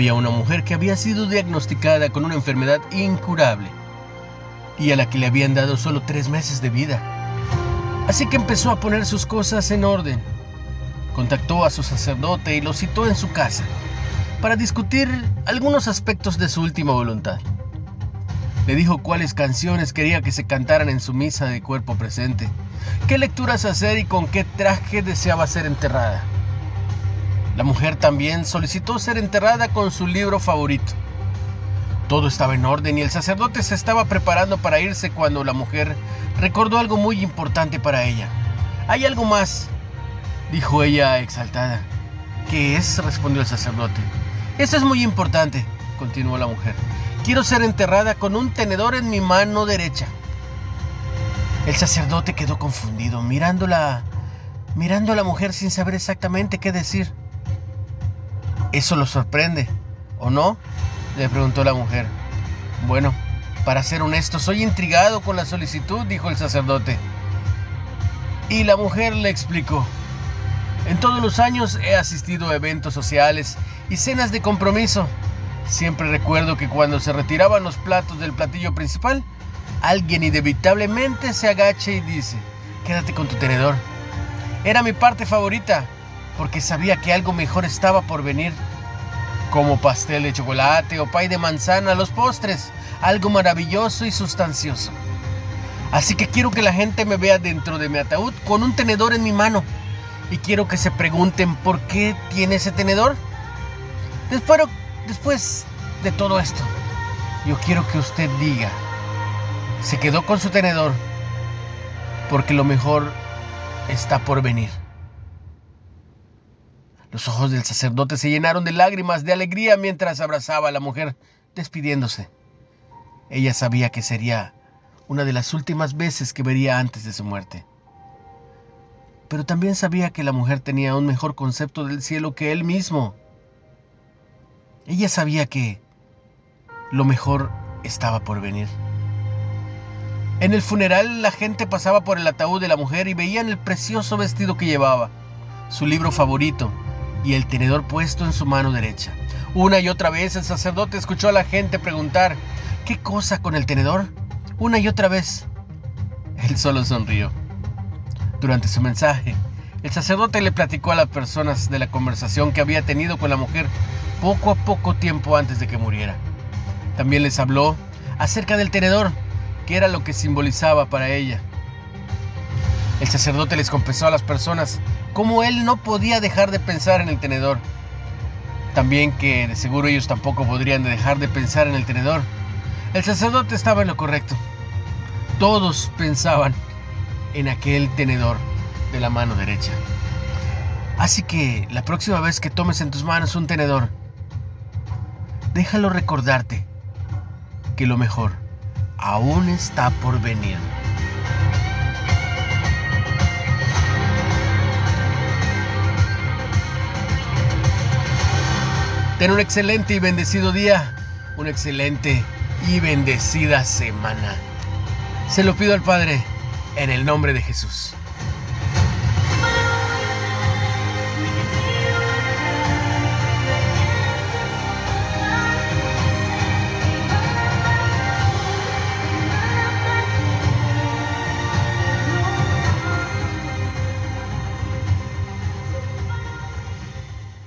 Había una mujer que había sido diagnosticada con una enfermedad incurable y a la que le habían dado solo tres meses de vida. Así que empezó a poner sus cosas en orden. Contactó a su sacerdote y lo citó en su casa para discutir algunos aspectos de su última voluntad. Le dijo cuáles canciones quería que se cantaran en su misa de cuerpo presente, qué lecturas hacer y con qué traje deseaba ser enterrada. La mujer también solicitó ser enterrada con su libro favorito. Todo estaba en orden y el sacerdote se estaba preparando para irse cuando la mujer recordó algo muy importante para ella. Hay algo más, dijo ella exaltada. ¿Qué es? respondió el sacerdote. Eso es muy importante, continuó la mujer. Quiero ser enterrada con un tenedor en mi mano derecha. El sacerdote quedó confundido, mirándola, mirando a la mujer sin saber exactamente qué decir. ¿Eso lo sorprende, o no? le preguntó la mujer. Bueno, para ser honesto, soy intrigado con la solicitud, dijo el sacerdote. Y la mujer le explicó. En todos los años he asistido a eventos sociales y cenas de compromiso. Siempre recuerdo que cuando se retiraban los platos del platillo principal, alguien inevitablemente se agacha y dice, quédate con tu tenedor. Era mi parte favorita, porque sabía que algo mejor estaba por venir, como pastel de chocolate o pay de manzana, los postres, algo maravilloso y sustancioso. Así que quiero que la gente me vea dentro de mi ataúd con un tenedor en mi mano. Y quiero que se pregunten por qué tiene ese tenedor. Después, después de todo esto, yo quiero que usted diga, se quedó con su tenedor porque lo mejor está por venir. Los ojos del sacerdote se llenaron de lágrimas de alegría mientras abrazaba a la mujer, despidiéndose. Ella sabía que sería una de las últimas veces que vería antes de su muerte. Pero también sabía que la mujer tenía un mejor concepto del cielo que él mismo. Ella sabía que lo mejor estaba por venir. En el funeral la gente pasaba por el ataúd de la mujer y veían el precioso vestido que llevaba, su libro favorito y el tenedor puesto en su mano derecha. Una y otra vez el sacerdote escuchó a la gente preguntar, ¿qué cosa con el tenedor? Una y otra vez. Él solo sonrió. Durante su mensaje, el sacerdote le platicó a las personas de la conversación que había tenido con la mujer poco a poco tiempo antes de que muriera. También les habló acerca del tenedor, que era lo que simbolizaba para ella. El sacerdote les confesó a las personas cómo él no podía dejar de pensar en el tenedor. También que de seguro ellos tampoco podrían dejar de pensar en el tenedor. El sacerdote estaba en lo correcto. Todos pensaban en aquel tenedor de la mano derecha. Así que la próxima vez que tomes en tus manos un tenedor, déjalo recordarte que lo mejor aún está por venir. Ten un excelente y bendecido día, una excelente y bendecida semana. Se lo pido al Padre en el nombre de Jesús.